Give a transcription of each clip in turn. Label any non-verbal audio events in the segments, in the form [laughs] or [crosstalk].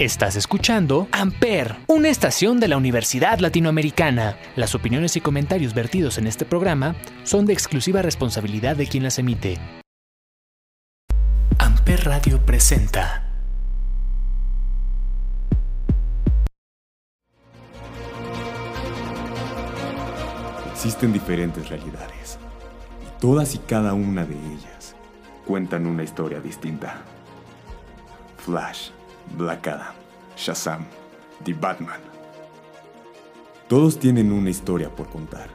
Estás escuchando Amper, una estación de la Universidad Latinoamericana. Las opiniones y comentarios vertidos en este programa son de exclusiva responsabilidad de quien las emite. Amper Radio presenta. Existen diferentes realidades y todas y cada una de ellas cuentan una historia distinta. Flash Black Adam, Shazam, The Batman. Todos tienen una historia por contar.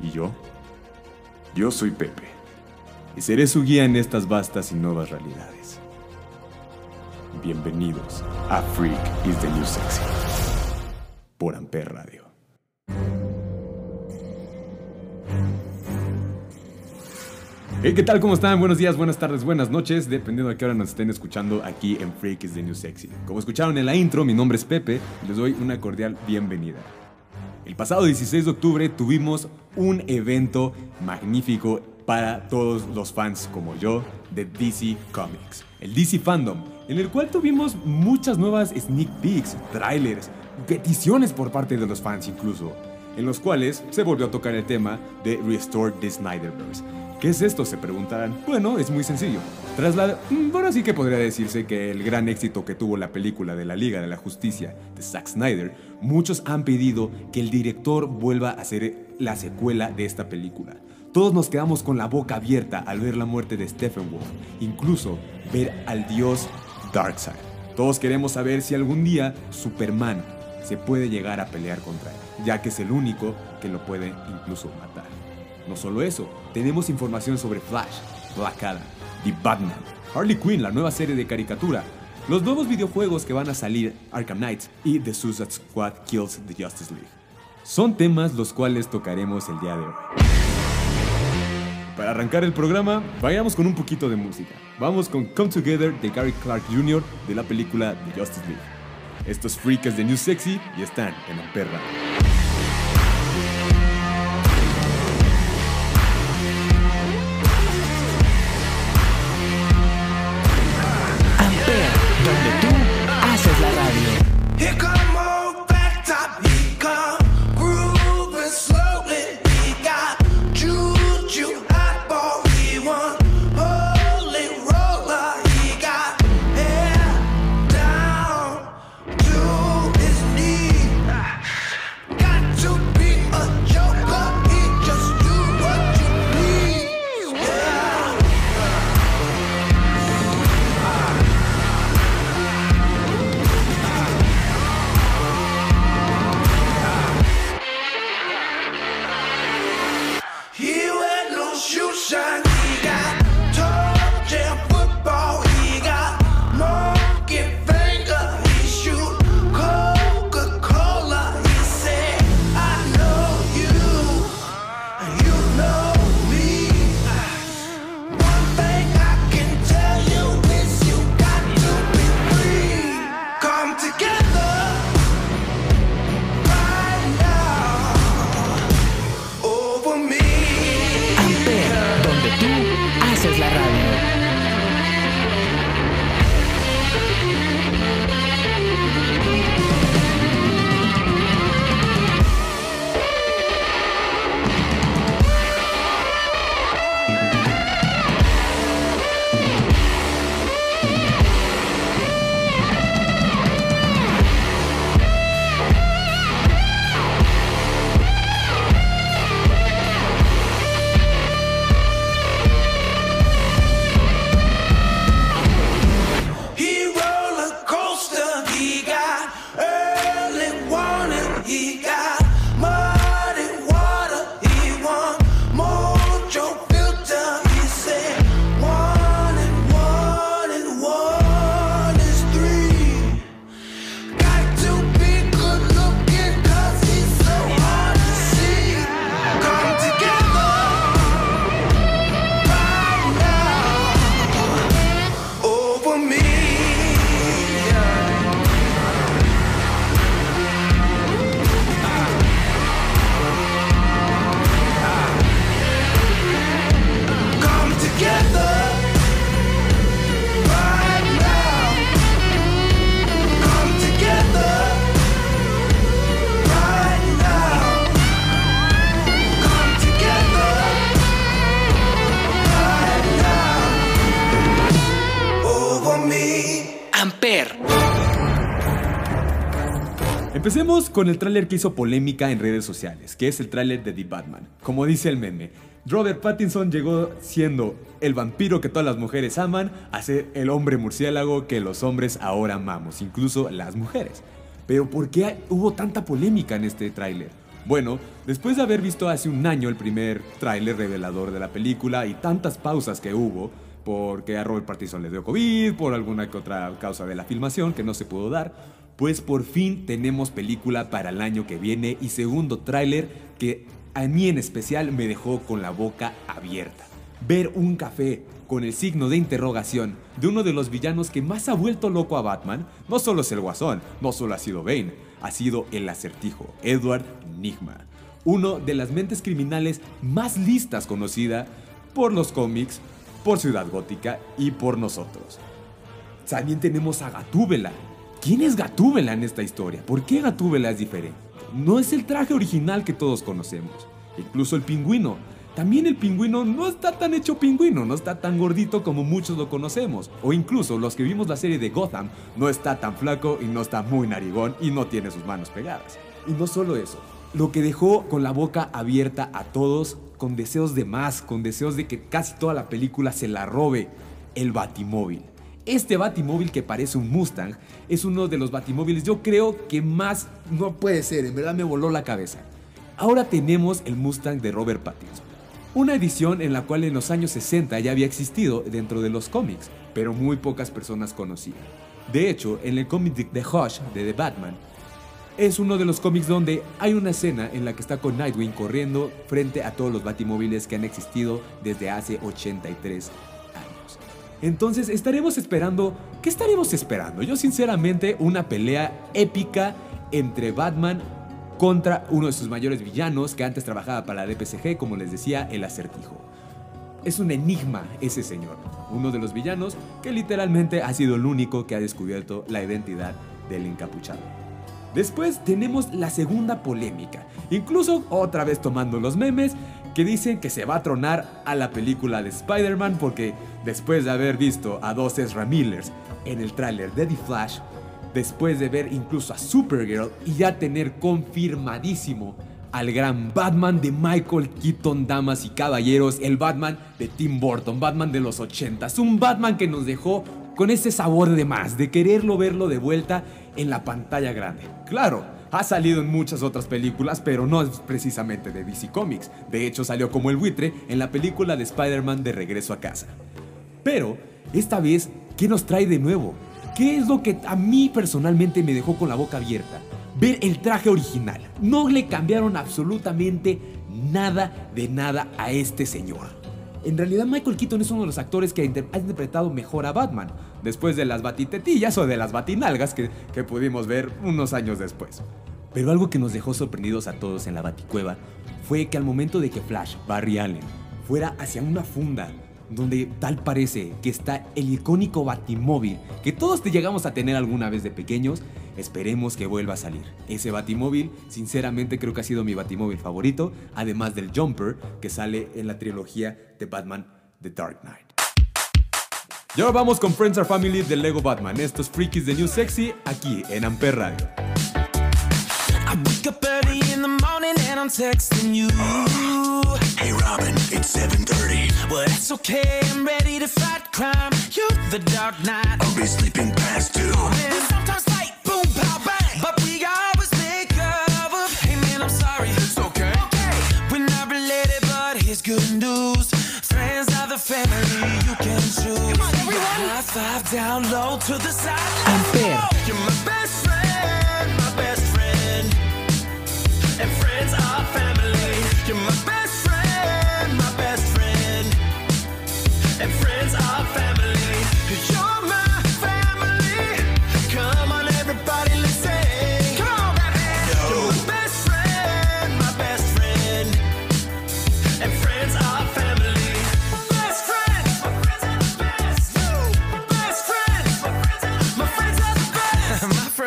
¿Y yo? Yo soy Pepe, y seré su guía en estas vastas y nuevas realidades. Bienvenidos a Freak is the New Sexy, por Amper Radio. Hey, ¿qué tal? ¿Cómo están? Buenos días, buenas tardes, buenas noches, dependiendo de qué hora nos estén escuchando aquí en Freak is the New Sexy. Como escucharon en la intro, mi nombre es Pepe y les doy una cordial bienvenida. El pasado 16 de octubre tuvimos un evento magnífico para todos los fans como yo de DC Comics, el DC Fandom, en el cual tuvimos muchas nuevas sneak peeks, trailers, peticiones por parte de los fans incluso, en los cuales se volvió a tocar el tema de Restore the Snyderverse ¿Qué es esto? Se preguntarán. Bueno, es muy sencillo. Tras la... Mm, bueno, sí que podría decirse que el gran éxito que tuvo la película de la Liga de la Justicia de Zack Snyder, muchos han pedido que el director vuelva a hacer la secuela de esta película. Todos nos quedamos con la boca abierta al ver la muerte de Stephen Wolf, incluso ver al dios Darkseid. Todos queremos saber si algún día Superman se puede llegar a pelear contra él, ya que es el único que lo puede incluso matar. No solo eso, tenemos información sobre Flash, Black Adam, The Batman, Harley Quinn, la nueva serie de caricatura, los nuevos videojuegos que van a salir, Arkham Knight y The Suicide Squad Kills the Justice League. Son temas los cuales tocaremos el día de hoy. Para arrancar el programa, vayamos con un poquito de música. Vamos con Come Together de Gary Clark Jr. de la película The Justice League. Estos freaks de New Sexy y están en la perra. Con el tráiler que hizo polémica en redes sociales, que es el tráiler de The Batman. Como dice el meme, Robert Pattinson llegó siendo el vampiro que todas las mujeres aman a ser el hombre murciélago que los hombres ahora amamos, incluso las mujeres. Pero ¿por qué hubo tanta polémica en este tráiler? Bueno, después de haber visto hace un año el primer tráiler revelador de la película y tantas pausas que hubo, porque a Robert Pattinson le dio COVID, por alguna que otra causa de la filmación que no se pudo dar, pues por fin tenemos película para el año que viene y segundo tráiler que a mí en especial me dejó con la boca abierta. Ver un café con el signo de interrogación de uno de los villanos que más ha vuelto loco a Batman, no solo es el Guasón, no solo ha sido Bane, ha sido el acertijo, Edward Nigma, uno de las mentes criminales más listas conocida por los cómics, por Ciudad Gótica y por nosotros. También tenemos a Gatúbela. ¿Quién es Gatúbela en esta historia? ¿Por qué Gatúbela es diferente? No es el traje original que todos conocemos. Incluso el pingüino. También el pingüino no está tan hecho pingüino, no está tan gordito como muchos lo conocemos. O incluso los que vimos la serie de Gotham, no está tan flaco y no está muy narigón y no tiene sus manos pegadas. Y no solo eso, lo que dejó con la boca abierta a todos, con deseos de más, con deseos de que casi toda la película se la robe, el Batimóvil. Este Batimóvil que parece un Mustang es uno de los Batimóviles yo creo que más no puede ser, en verdad me voló la cabeza. Ahora tenemos el Mustang de Robert Pattinson. Una edición en la cual en los años 60 ya había existido dentro de los cómics, pero muy pocas personas conocían. De hecho, en el cómic de The Hush de The Batman, es uno de los cómics donde hay una escena en la que está con Nightwing corriendo frente a todos los batimóviles que han existido desde hace 83 años. Entonces estaremos esperando, ¿qué estaremos esperando? Yo sinceramente una pelea épica entre Batman contra uno de sus mayores villanos que antes trabajaba para la DPCG, como les decía, el acertijo. Es un enigma ese señor, uno de los villanos que literalmente ha sido el único que ha descubierto la identidad del encapuchado. Después tenemos la segunda polémica, incluso otra vez tomando los memes, que dicen que se va a tronar a la película de Spider-Man porque después de haber visto a dos Ezra Millers en el tráiler de The Flash, después de ver incluso a Supergirl y ya tener confirmadísimo al gran Batman de Michael Keaton, damas y caballeros, el Batman de Tim Burton, Batman de los 80s, un Batman que nos dejó con ese sabor de más, de quererlo verlo de vuelta en la pantalla grande. Claro, ha salido en muchas otras películas, pero no es precisamente de DC Comics. De hecho, salió como el buitre en la película de Spider-Man de Regreso a Casa. Pero, esta vez, ¿qué nos trae de nuevo? ¿Qué es lo que a mí personalmente me dejó con la boca abierta? Ver el traje original. No le cambiaron absolutamente nada de nada a este señor. En realidad Michael Keaton es uno de los actores que ha interpretado mejor a Batman, después de las batitetillas o de las batinalgas que, que pudimos ver unos años después. Pero algo que nos dejó sorprendidos a todos en la baticueva fue que al momento de que Flash, Barry Allen, fuera hacia una funda donde tal parece que está el icónico Batimóvil que todos te llegamos a tener alguna vez de pequeños, esperemos que vuelva a salir. Ese Batimóvil, sinceramente creo que ha sido mi Batimóvil favorito, además del Jumper que sale en la trilogía de Batman The Dark Knight. Y ahora vamos con Friends Are Family de Lego Batman. Estos freakies de New Sexy aquí en Amper Radio. I wake up early in the morning and I'm texting you. Hey Robin, it's 7.30. Well, that's okay, I'm ready to fight crime. You're the dark knight. I'll be sleeping past two. And five down low to the side. Amper. You're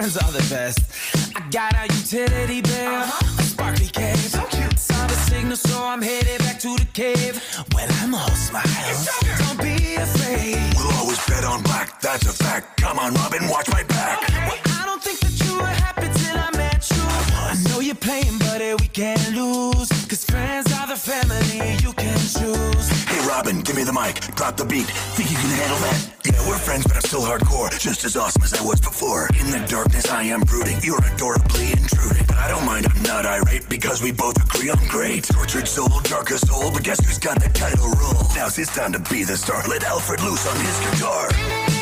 friends are the best. my friends are the best. I got a utility bill, a sparkly cave. So cute. Saw the signal, so I'm headed back to the cave. Well, I'm all smiles. Don't be afraid. We'll always bet on black, that's a fact. Come on, Robin, watch my back. Well, I don't think that you were happy till I met you. I know you're playing, buddy, eh, we can't lose. Cause friends are the family you choose. Hey, Robin, give me the mic. Drop the beat. Think you can handle that? Yeah, we're friends, but I'm still hardcore. Just as awesome as I was before. In the darkness, I am brooding. You're adorably intruding. But I don't mind, I'm not irate because we both agree I'm great. Tortured soul, darkest soul, but guess who's got the title role? Now's his time to be the star. Let Alfred loose on his guitar.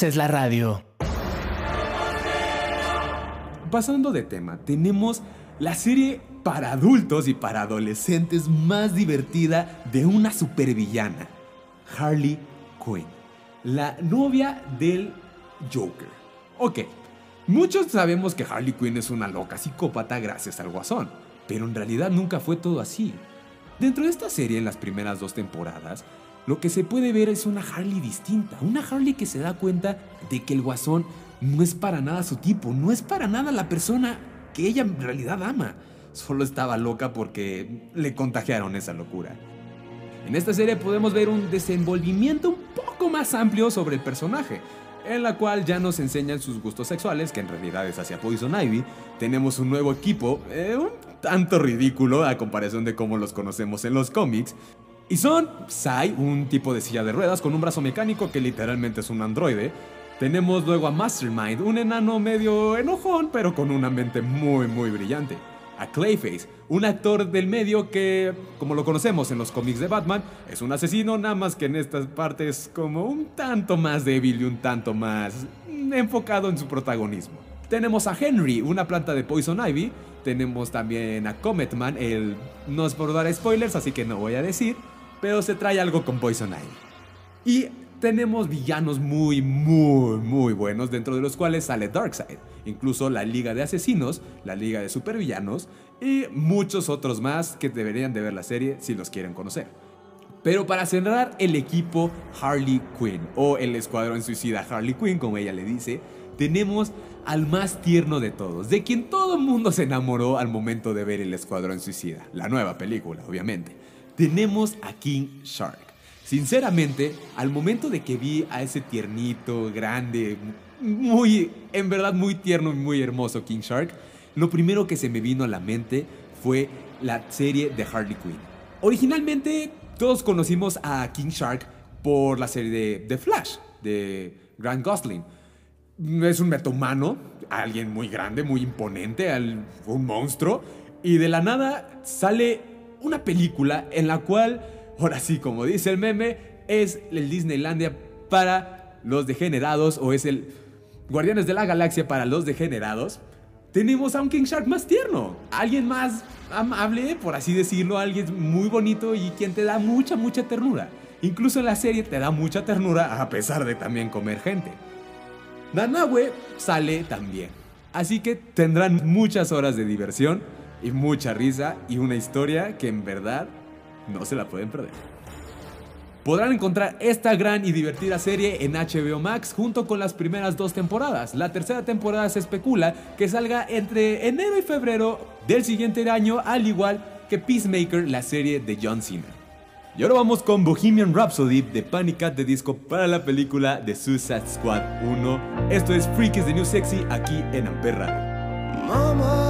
Haces la radio. Pasando de tema, tenemos la serie para adultos y para adolescentes más divertida de una supervillana, Harley Quinn, la novia del Joker. Ok, muchos sabemos que Harley Quinn es una loca psicópata gracias al guasón, pero en realidad nunca fue todo así. Dentro de esta serie, en las primeras dos temporadas, lo que se puede ver es una Harley distinta, una Harley que se da cuenta de que el guasón no es para nada su tipo, no es para nada la persona que ella en realidad ama. Solo estaba loca porque le contagiaron esa locura. En esta serie podemos ver un desenvolvimiento un poco más amplio sobre el personaje, en la cual ya nos enseñan sus gustos sexuales, que en realidad es hacia Poison Ivy. Tenemos un nuevo equipo, eh, un tanto ridículo a comparación de cómo los conocemos en los cómics. Y son Sai, un tipo de silla de ruedas con un brazo mecánico que literalmente es un androide. Tenemos luego a Mastermind, un enano medio enojón, pero con una mente muy, muy brillante. A Clayface, un actor del medio que, como lo conocemos en los cómics de Batman, es un asesino, nada más que en estas partes como un tanto más débil y un tanto más enfocado en su protagonismo. Tenemos a Henry, una planta de Poison Ivy. Tenemos también a Cometman, el... No es por dar spoilers, así que no voy a decir, pero se trae algo con Poison Ivy. Y tenemos villanos muy, muy, muy buenos, dentro de los cuales sale Darkseid, incluso la Liga de Asesinos, la Liga de Supervillanos y muchos otros más que deberían de ver la serie si los quieren conocer. Pero para cerrar el equipo Harley Quinn, o el escuadrón suicida Harley Quinn, como ella le dice, tenemos al más tierno de todos, de quien todo el mundo se enamoró al momento de ver el escuadrón suicida, la nueva película, obviamente. Tenemos a King Shark. Sinceramente, al momento de que vi a ese tiernito, grande, muy, en verdad muy tierno y muy hermoso King Shark, lo primero que se me vino a la mente fue la serie de Harley Quinn. Originalmente, todos conocimos a King Shark por la serie de, de Flash, de Grant Gosling. Es un metahumano, alguien muy grande, muy imponente, un monstruo, y de la nada sale una película en la cual, ahora sí, como dice el meme, es el Disneylandia para los degenerados o es el Guardianes de la Galaxia para los degenerados. Tenemos a un King Shark más tierno, alguien más amable, por así decirlo, alguien muy bonito y quien te da mucha, mucha ternura. Incluso en la serie te da mucha ternura a pesar de también comer gente. Nanahue sale también. Así que tendrán muchas horas de diversión y mucha risa y una historia que en verdad no se la pueden perder. Podrán encontrar esta gran y divertida serie en HBO Max junto con las primeras dos temporadas. La tercera temporada se especula que salga entre enero y febrero del siguiente año, al igual que Peacemaker, la serie de John Cena. Y ahora vamos con Bohemian Rhapsody de Panic at the Disco para la película de Suicide Squad 1. Esto es Freakies the New Sexy aquí en Amper Radio. Mama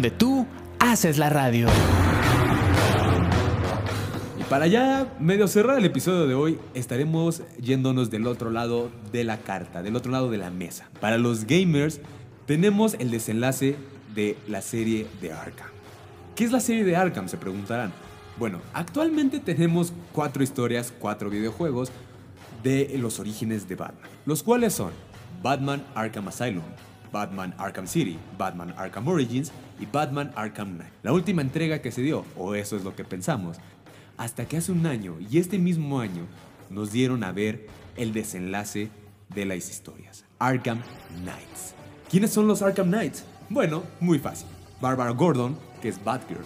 donde tú haces la radio. Y para ya medio cerrar el episodio de hoy, estaremos yéndonos del otro lado de la carta, del otro lado de la mesa. Para los gamers, tenemos el desenlace de la serie de Arkham. ¿Qué es la serie de Arkham? Se preguntarán. Bueno, actualmente tenemos cuatro historias, cuatro videojuegos de los orígenes de Batman, los cuales son Batman Arkham Asylum, Batman Arkham City, Batman Arkham Origins y Batman Arkham Knight. La última entrega que se dio, o eso es lo que pensamos, hasta que hace un año y este mismo año nos dieron a ver el desenlace de las historias, Arkham Knights. ¿Quiénes son los Arkham Knights? Bueno, muy fácil. Barbara Gordon, que es Batgirl.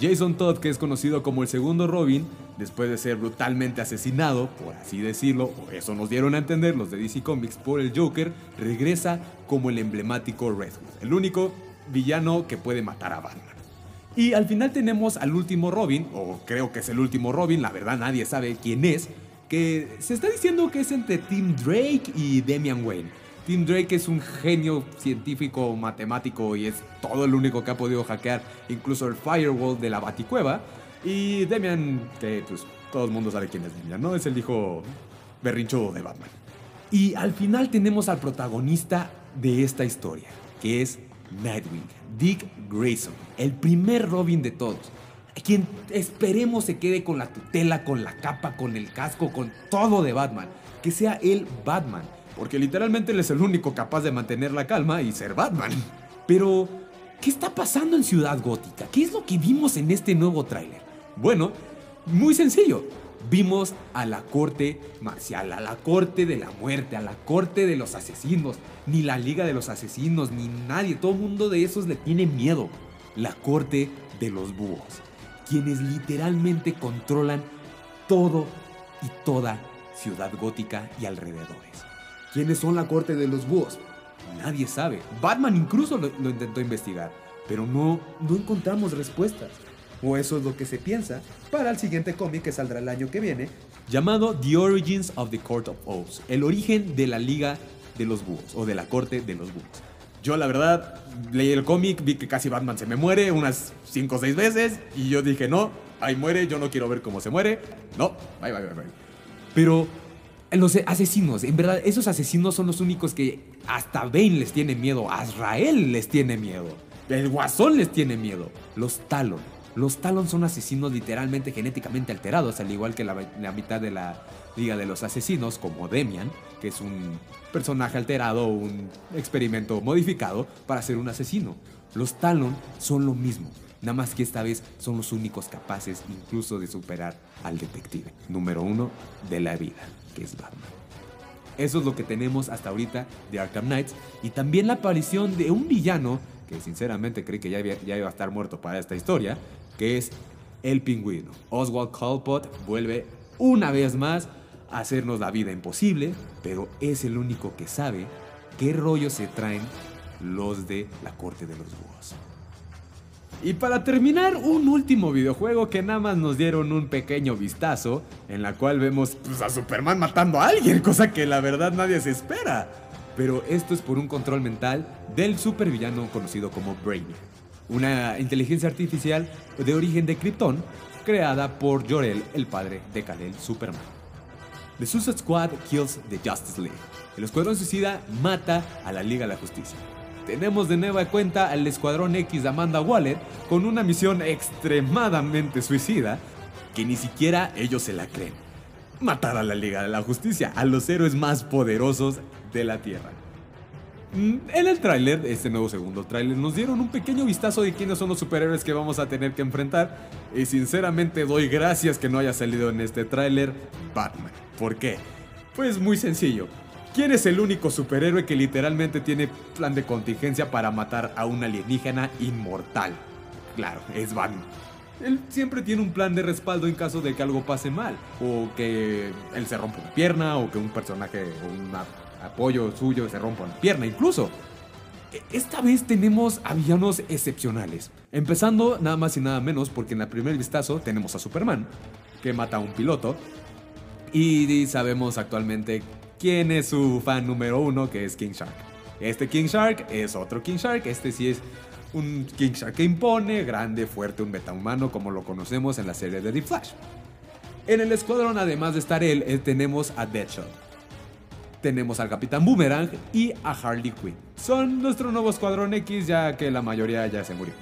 Jason Todd, que es conocido como el segundo Robin, después de ser brutalmente asesinado, por así decirlo, o eso nos dieron a entender los de DC Comics por el Joker, regresa como el emblemático Red Hood, el único villano que puede matar a Batman. Y al final tenemos al último Robin, o creo que es el último Robin, la verdad nadie sabe quién es, que se está diciendo que es entre Tim Drake y Damian Wayne. Tim Drake es un genio científico, matemático y es todo el único que ha podido hackear incluso el firewall de la Baticueva. Y Damian, que pues todo el mundo sabe quién es Damian, ¿no? Es el hijo berrinchudo de Batman. Y al final tenemos al protagonista de esta historia, que es Nightwing, Dick Grayson, el primer Robin de todos, quien esperemos se quede con la tutela, con la capa, con el casco, con todo de Batman, que sea él Batman, porque literalmente él es el único capaz de mantener la calma y ser Batman. Pero, ¿qué está pasando en Ciudad Gótica? ¿Qué es lo que vimos en este nuevo tráiler? Bueno, muy sencillo. Vimos a la corte marcial, a la corte de la muerte, a la corte de los asesinos. Ni la liga de los asesinos, ni nadie. Todo el mundo de esos le tiene miedo. La corte de los búhos. Quienes literalmente controlan todo y toda Ciudad Gótica y alrededores. ¿Quiénes son la corte de los búhos? Nadie sabe. Batman incluso lo, lo intentó investigar, pero no, no encontramos respuestas. O eso es lo que se piensa para el siguiente cómic que saldrá el año que viene, llamado The Origins of the Court of Owls, el origen de la Liga de los Búhos, o de la Corte de los Búhos. Yo la verdad leí el cómic, vi que casi Batman se me muere unas 5 o 6 veces, y yo dije, no, ahí muere, yo no quiero ver cómo se muere. No, bye, bye, bye, bye. Pero los asesinos, en verdad, esos asesinos son los únicos que hasta Bane les tiene miedo, Azrael les tiene miedo, el Guasón les tiene miedo, los Talon. Los Talon son asesinos literalmente genéticamente alterados, al igual que la, la mitad de la Liga de los Asesinos, como Demian, que es un personaje alterado, un experimento modificado para ser un asesino. Los Talon son lo mismo, nada más que esta vez son los únicos capaces incluso de superar al detective número uno de la vida, que es Batman. Eso es lo que tenemos hasta ahorita de Arkham Knights y también la aparición de un villano que sinceramente creí que ya, había- iba a estar muerto para esta historia, que es el pingüino. Oswald Cobblepot vuelve una vez más a hacernos la vida imposible, pero es el único que sabe qué rollo se traen los de la corte de los búhos. Y para terminar, un último videojuego que nada más nos dieron un pequeño vistazo, en la cual vemos pues, a Superman matando a alguien, [laughs] cosa que la verdad nadie se espera. Pero esto es por un control mental del supervillano conocido como Brainiac, una inteligencia artificial de origen de Krypton, creada por Jor-El, el padre de Kal-El Superman. The Suicide Squad kills the Justice League. El Escuadrón Suicida mata a la Liga de la Justicia. Tenemos de nueva cuenta al Escuadrón X Amanda Waller con una misión extremadamente suicida que ni siquiera ellos se la creen. Matar a la Liga de la Justicia, a los héroes más poderosos de la Tierra. Mm, En el tráiler, este nuevo segundo tráiler, nos dieron un pequeño vistazo de quiénes son los superhéroes que vamos a tener que enfrentar. Y sinceramente doy gracias que no haya salido en este tráiler Batman. ¿Por qué? Pues muy sencillo. ¿Quién es el único superhéroe que literalmente tiene plan de contingencia para matar a un alienígena inmortal? Claro, es Batman. Él siempre tiene un plan de respaldo en caso de que algo pase mal, o que él se rompa una pierna, o que un personaje o un apoyo suyo se rompa una pierna, incluso. E- Esta vez tenemos a excepcionales. Empezando nada más y nada menos porque en el primer vistazo tenemos a Superman, que mata a un piloto, y sabemos actualmente quién es su fan número uno, que es King Shark. Este King Shark es otro King Shark, este sí es un King Shark que impone, grande, fuerte, un metahumano como lo conocemos en la serie de The Flash. En el escuadrón, además de estar él, eh, tenemos a Deadshot. Tenemos al Capitán Boomerang y a Harley Quinn. Son nuestro nuevo escuadrón X ya que la mayoría ya se murió.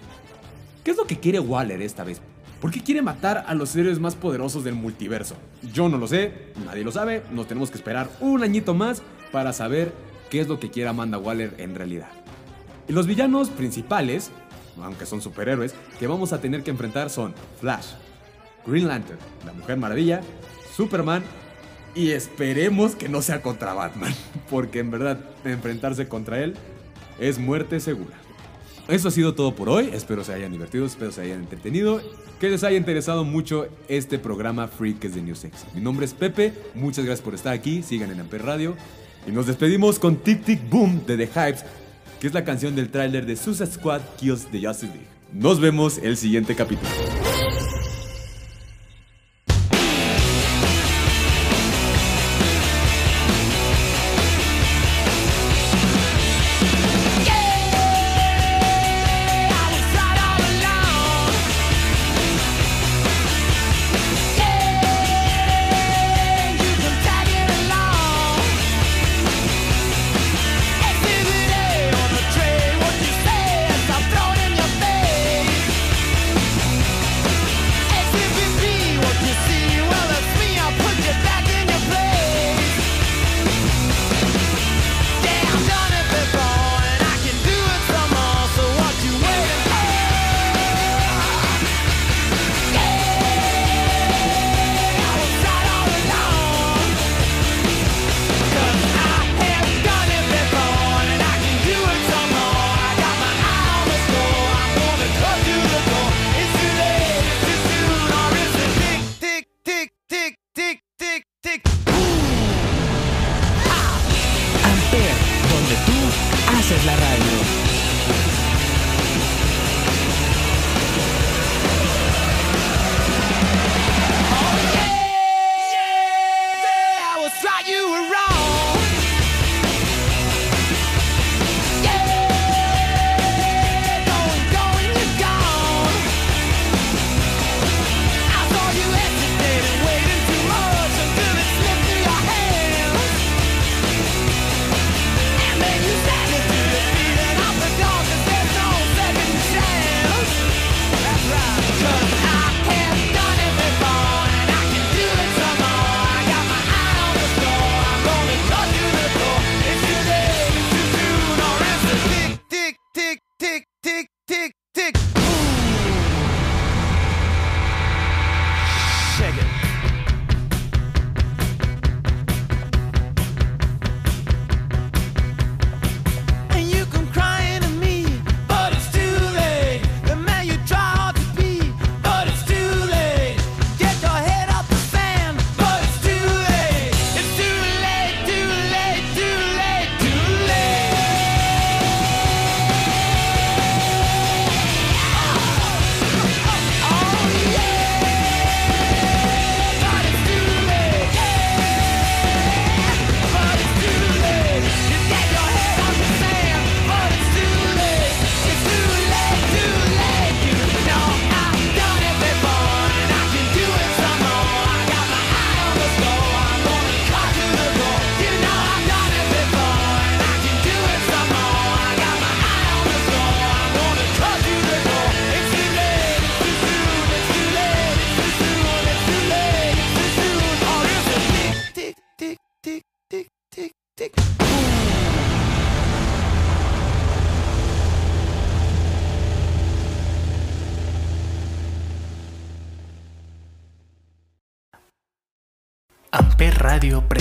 ¿Qué es lo que quiere Waller esta vez? ¿Por qué quiere matar a los héroes más poderosos del multiverso? Yo no lo sé, nadie lo sabe, nos tenemos que esperar un añito más para saber qué es lo que quiere Amanda Waller en realidad. Y los villanos principales, aunque son superhéroes, que vamos a tener que enfrentar son Flash, Green Lantern, la Mujer Maravilla, Superman y esperemos que no sea contra Batman, [laughs] porque en verdad enfrentarse contra él es muerte segura. Eso ha sido todo por hoy. Espero se hayan divertido, espero se hayan entretenido, que les haya interesado mucho este programa Freaks de New Sex. Mi nombre es Pepe, muchas gracias por estar aquí, sigan en Amper Radio y nos despedimos con Tic Tic Boom de The Hypes, que es la canción del tráiler de Suicide Squad Kills the Justice League. Nos vemos el siguiente capítulo.